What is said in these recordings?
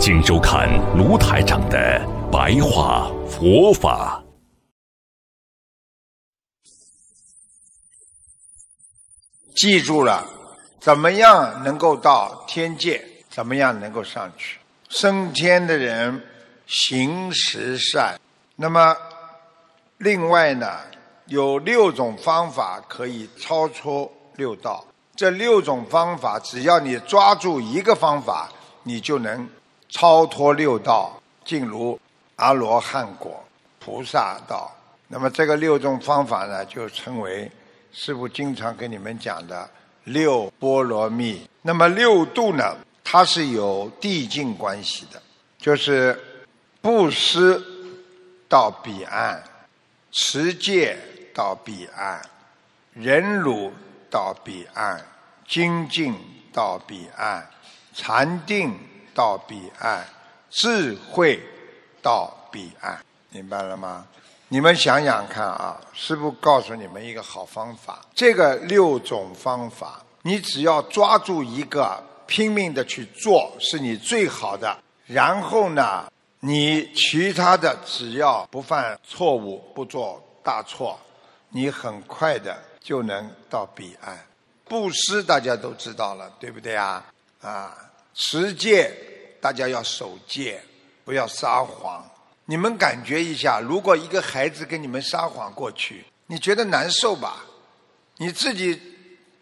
请收看卢台长的白话佛法。记住了，怎么样能够到天界？怎么样能够上去？升天的人行十善。那么，另外呢，有六种方法可以超出六道。这六种方法，只要你抓住一个方法，你就能超脱六道，进入阿罗汉果、菩萨道。那么这个六种方法呢，就称为师父经常跟你们讲的六波罗蜜。那么六度呢，它是有递进关系的，就是布施到彼岸，持戒到彼岸，忍辱到彼岸，精进到彼岸，禅定到彼岸，智慧到彼岸，明白了吗？你们想想看啊，师父告诉你们一个好方法，这个六种方法，你只要抓住一个，拼命的去做，是你最好的。然后呢，你其他的只要不犯错误，不做大错，你很快的就能到彼岸。布施大家都知道了，对不对啊？啊，持戒大家要守戒，不要撒谎。你们感觉一下，如果一个孩子跟你们撒谎过去，你觉得难受吧？你自己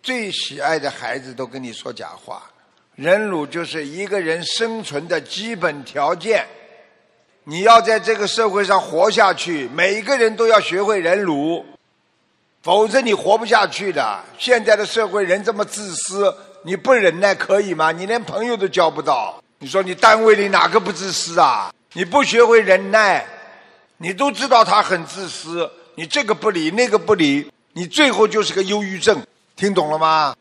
最喜爱的孩子都跟你说假话，忍辱就是一个人生存的基本条件。你要在这个社会上活下去，每一个人都要学会忍辱，否则你活不下去的。现在的社会人这么自私，你不忍耐可以吗？你连朋友都交不到。你说你单位里哪个不自私啊？你不学会忍耐，你都知道他很自私，你这个不理那个不理，你最后就是个忧郁症。听懂了吗？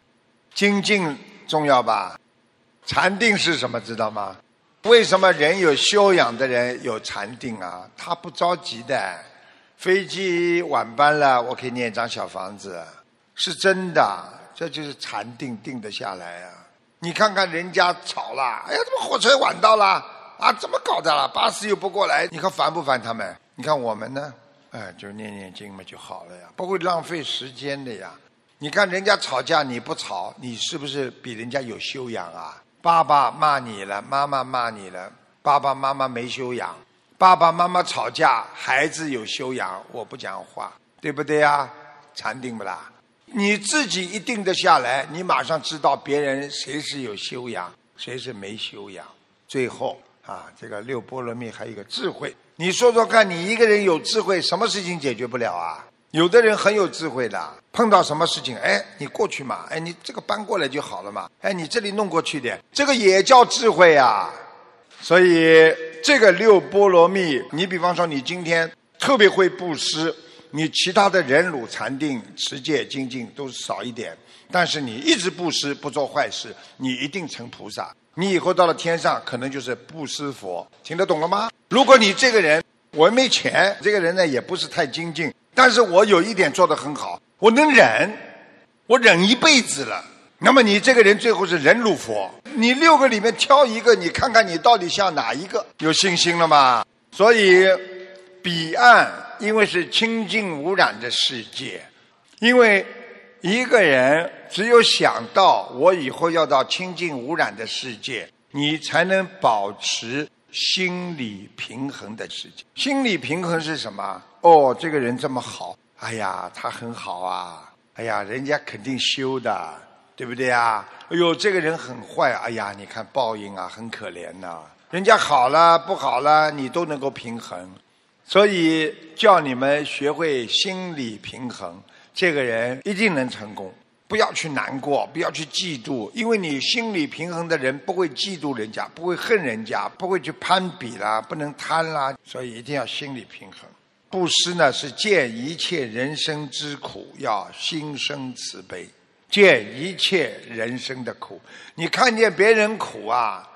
精进重要吧？禅定是什么？知道吗？为什么人有修养的人有禅定啊？他不着急的。飞机晚班了，我可以念一张小房子，是真的。这就是禅定定得下来啊！你看看人家吵了，哎呀，怎么火车晚到了？啊，怎么搞的了？巴士又不过来，你看烦不烦他们？你看我们呢？哎，就念念经嘛就好了呀，不会浪费时间的呀。你看人家吵架你不吵，你是不是比人家有修养啊？爸爸骂你了，妈妈骂你了，爸爸妈妈没修养。爸爸妈妈吵架，孩子有修养，我不讲话，对不对呀？禅定不啦？你自己一定得下来，你马上知道别人谁是有修养，谁是没修养。最后啊，这个六波罗蜜还有一个智慧。你说说看，你一个人有智慧，什么事情解决不了啊？有的人很有智慧的，碰到什么事情，哎，你过去嘛，哎，你这个搬过来就好了嘛，哎，你这里弄过去点，这个也叫智慧啊。所以这个六波罗蜜，你比方说你今天特别会布施，你其他的忍辱、禅定、持戒、精进都少一点，但是你一直布施，不做坏事，你一定成菩萨。你以后到了天上，可能就是布施佛，听得懂了吗？如果你这个人我没钱，这个人呢也不是太精进，但是我有一点做得很好，我能忍，我忍一辈子了。那么你这个人最后是忍辱佛，你六个里面挑一个，你看看你到底像哪一个？有信心了吗？所以彼岸因为是清净无染的世界，因为一个人只有想到我以后要到清净无染的世界，你才能保持心理平衡的世界。心理平衡是什么？哦，这个人这么好，哎呀，他很好啊，哎呀，人家肯定修的。对不对啊？哎呦，这个人很坏，哎呀，你看报应啊，很可怜呐。人家好了不好了，你都能够平衡，所以叫你们学会心理平衡，这个人一定能成功。不要去难过，不要去嫉妒，因为你心理平衡的人不会嫉妒人家，不会恨人家，不会去攀比啦，不能贪啦，所以一定要心理平衡。布施呢，是见一切人生之苦，要心生慈悲，见一切人生的苦。你看见别人苦啊，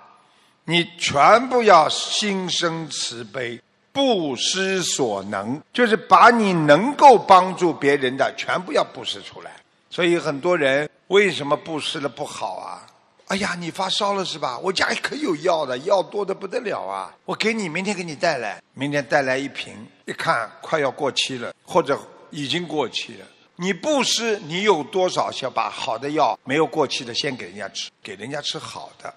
你全部要心生慈悲，布施所能，就是把你能够帮助别人的全部要布施出来。所以很多人为什么布施的不好啊？哎呀，你发烧了是吧？我家可有药的，药多的不得了啊！我给你，明天给你带来，明天带来一瓶，一看快要过期了，或者已经过期了。你布施，你有多少想把好的药没有过期的先给人家吃，给人家吃好的，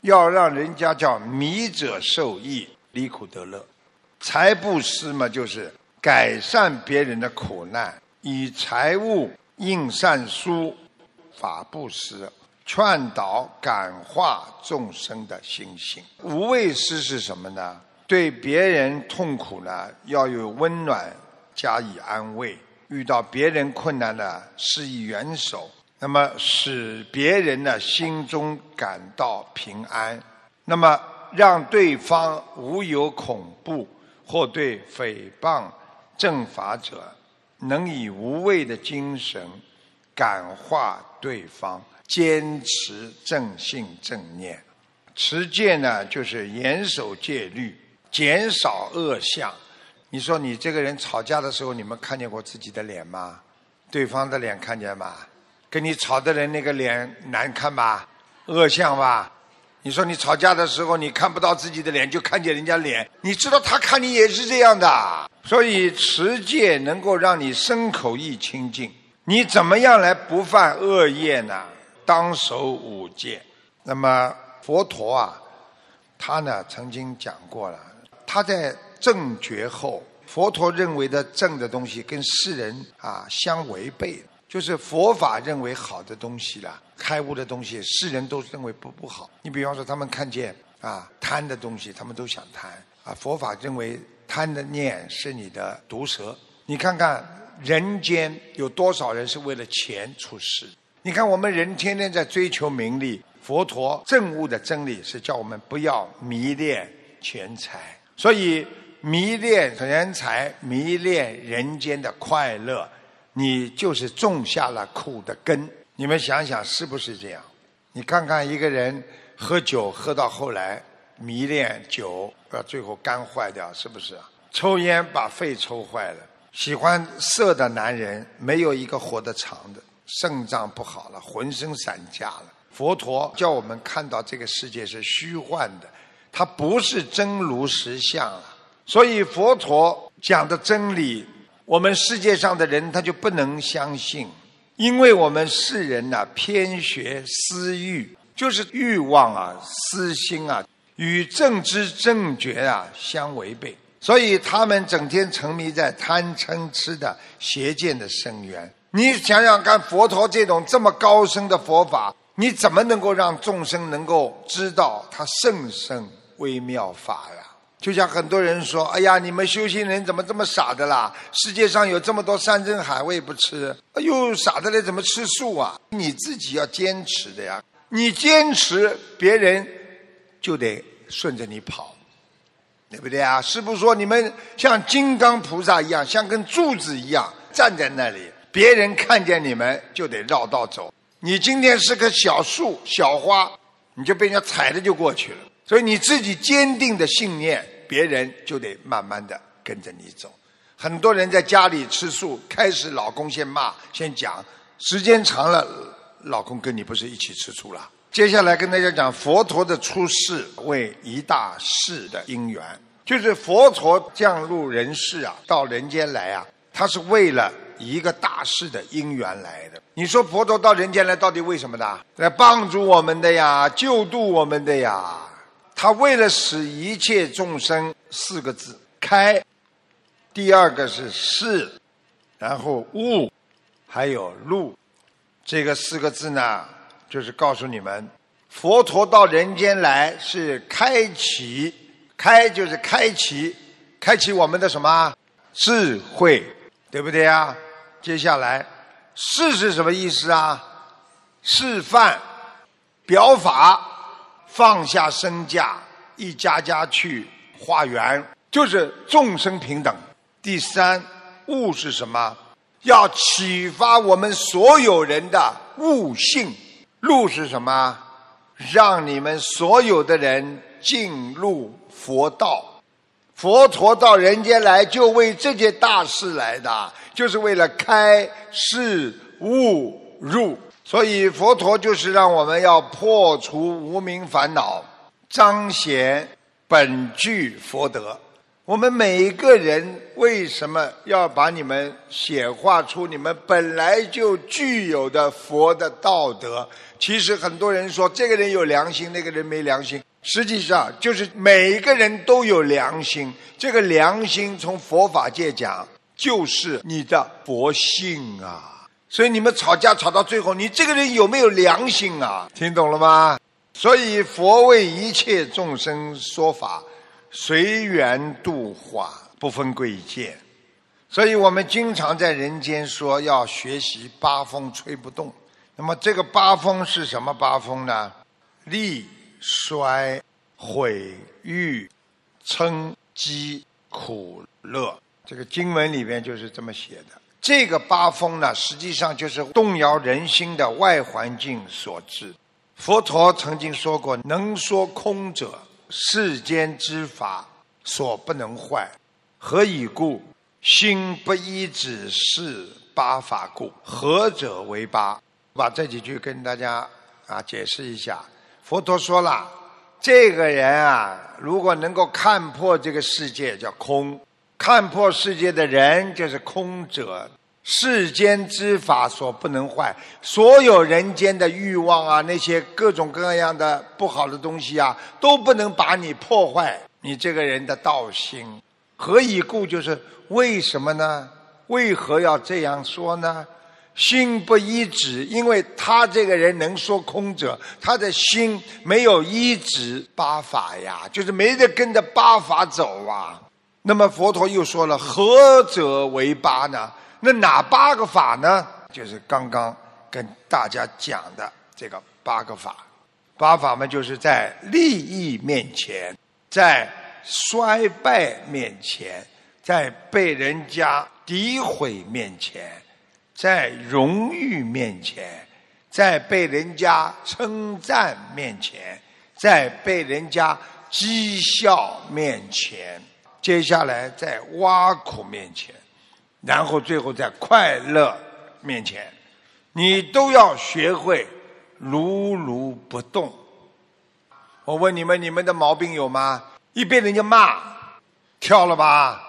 要让人家叫迷者受益，离苦得乐。财布施嘛，就是改善别人的苦难，以财物。应善书法布施，劝导感化众生的心性。无畏施是什么呢？对别人痛苦呢，要有温暖加以安慰；遇到别人困难呢，施以援手。那么使别人呢心中感到平安，那么让对方无有恐怖，或对诽谤正法者。能以无畏的精神感化对方，坚持正信正念，持戒呢，就是严守戒律，减少恶相。你说你这个人吵架的时候，你们看见过自己的脸吗？对方的脸看见吗？跟你吵的人那个脸难看吧？恶相吧？你说你吵架的时候，你看不到自己的脸，就看见人家脸，你知道他看你也是这样的。所以持戒能够让你身口意清净。你怎么样来不犯恶业呢？当守五戒。那么佛陀啊，他呢曾经讲过了，他在正觉后，佛陀认为的正的东西跟世人啊相违背。就是佛法认为好的东西啦，开悟的东西，世人都认为不不好。你比方说，他们看见啊贪的东西，他们都想贪啊。佛法认为贪的念是你的毒蛇。你看看人间有多少人是为了钱出世？你看我们人天天在追求名利，佛陀正悟的真理是叫我们不要迷恋钱财，所以迷恋钱财，迷恋人间的快乐。你就是种下了苦的根，你们想想是不是这样？你看看一个人喝酒喝到后来迷恋酒，到最后肝坏掉，是不是？抽烟把肺抽坏了，喜欢色的男人没有一个活得长的，肾脏不好了，浑身散架了。佛陀叫我们看到这个世界是虚幻的，它不是真如实相啊。所以佛陀讲的真理。我们世界上的人他就不能相信，因为我们世人呐偏学私欲，就是欲望啊、私心啊，与正知正觉啊相违背，所以他们整天沉迷在贪嗔痴的邪见的深渊。你想想看，佛陀这种这么高深的佛法，你怎么能够让众生能够知道他甚深微妙法呀？就像很多人说：“哎呀，你们修行人怎么这么傻的啦？世界上有这么多山珍海味不吃，哎呦，傻的嘞，怎么吃素啊？你自己要坚持的呀！你坚持，别人就得顺着你跑，对不对啊？师父说，你们像金刚菩萨一样，像根柱子一样站在那里，别人看见你们就得绕道走。你今天是棵小树、小花，你就被人家踩着就过去了。所以你自己坚定的信念。”别人就得慢慢的跟着你走。很多人在家里吃素，开始老公先骂，先讲，时间长了，老公跟你不是一起吃醋了。接下来跟大家讲佛陀的出世为一大事的因缘，就是佛陀降入人世啊，到人间来啊，他是为了一个大事的因缘来的。你说佛陀到人间来到底为什么的？来帮助我们的呀，救度我们的呀。他为了使一切众生四个字开，第二个是是，然后悟，还有路，这个四个字呢，就是告诉你们，佛陀到人间来是开启，开就是开启，开启我们的什么智慧，对不对啊？接下来示是什么意思啊？示范、表法，放下身价，一家家去化缘，就是众生平等。第三，悟是什么？要启发我们所有人的悟性。路是什么？让你们所有的人进入佛道。佛陀到人间来，就为这件大事来的，就是为了开示悟入。所以佛陀就是让我们要破除无名烦恼，彰显本具佛德。我们每一个人为什么要把你们显化出你们本来就具有的佛的道德？其实很多人说这个人有良心，那个人没良心。实际上，就是每一个人都有良心。这个良心从佛法界讲，就是你的佛性啊。所以你们吵架吵到最后，你这个人有没有良心啊？听懂了吗？所以佛为一切众生说法，随缘度化，不分贵贱。所以我们经常在人间说要学习八风吹不动。那么这个八风是什么八风呢？利。衰、毁、誉、称、讥、苦、乐，这个经文里边就是这么写的。这个八风呢，实际上就是动摇人心的外环境所致。佛陀曾经说过：“能说空者，世间之法所不能坏。何以故？心不依止，是八法故。何者为八？”把这几句跟大家啊解释一下。佛陀说了，这个人啊，如果能够看破这个世界，叫空；看破世界的人，就是空者。世间之法所不能坏，所有人间的欲望啊，那些各种各样的不好的东西啊，都不能把你破坏你这个人的道心。何以故？就是为什么呢？为何要这样说呢？心不依止，因为他这个人能说空者，他的心没有依止八法呀，就是没得跟着八法走啊。那么佛陀又说了，何者为八呢？那哪八个法呢？就是刚刚跟大家讲的这个八个法。八法嘛，就是在利益面前，在衰败面前，在被人家诋毁面前。在荣誉面前，在被人家称赞面前，在被人家讥笑面前，接下来在挖苦面前，然后最后在快乐面前，你都要学会如如不动。我问你们，你们的毛病有吗？一被人家骂，跳了吧？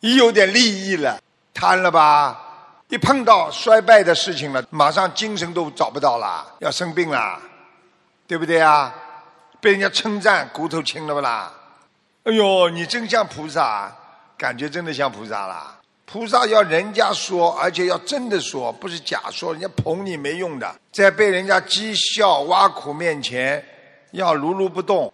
一有点利益了，贪了吧？一碰到衰败的事情了，马上精神都找不到了，要生病了，对不对啊？被人家称赞，骨头轻了不啦？哎呦，你真像菩萨，感觉真的像菩萨啦。菩萨要人家说，而且要真的说，不是假说，人家捧你没用的。在被人家讥笑挖苦面前，要如如不动，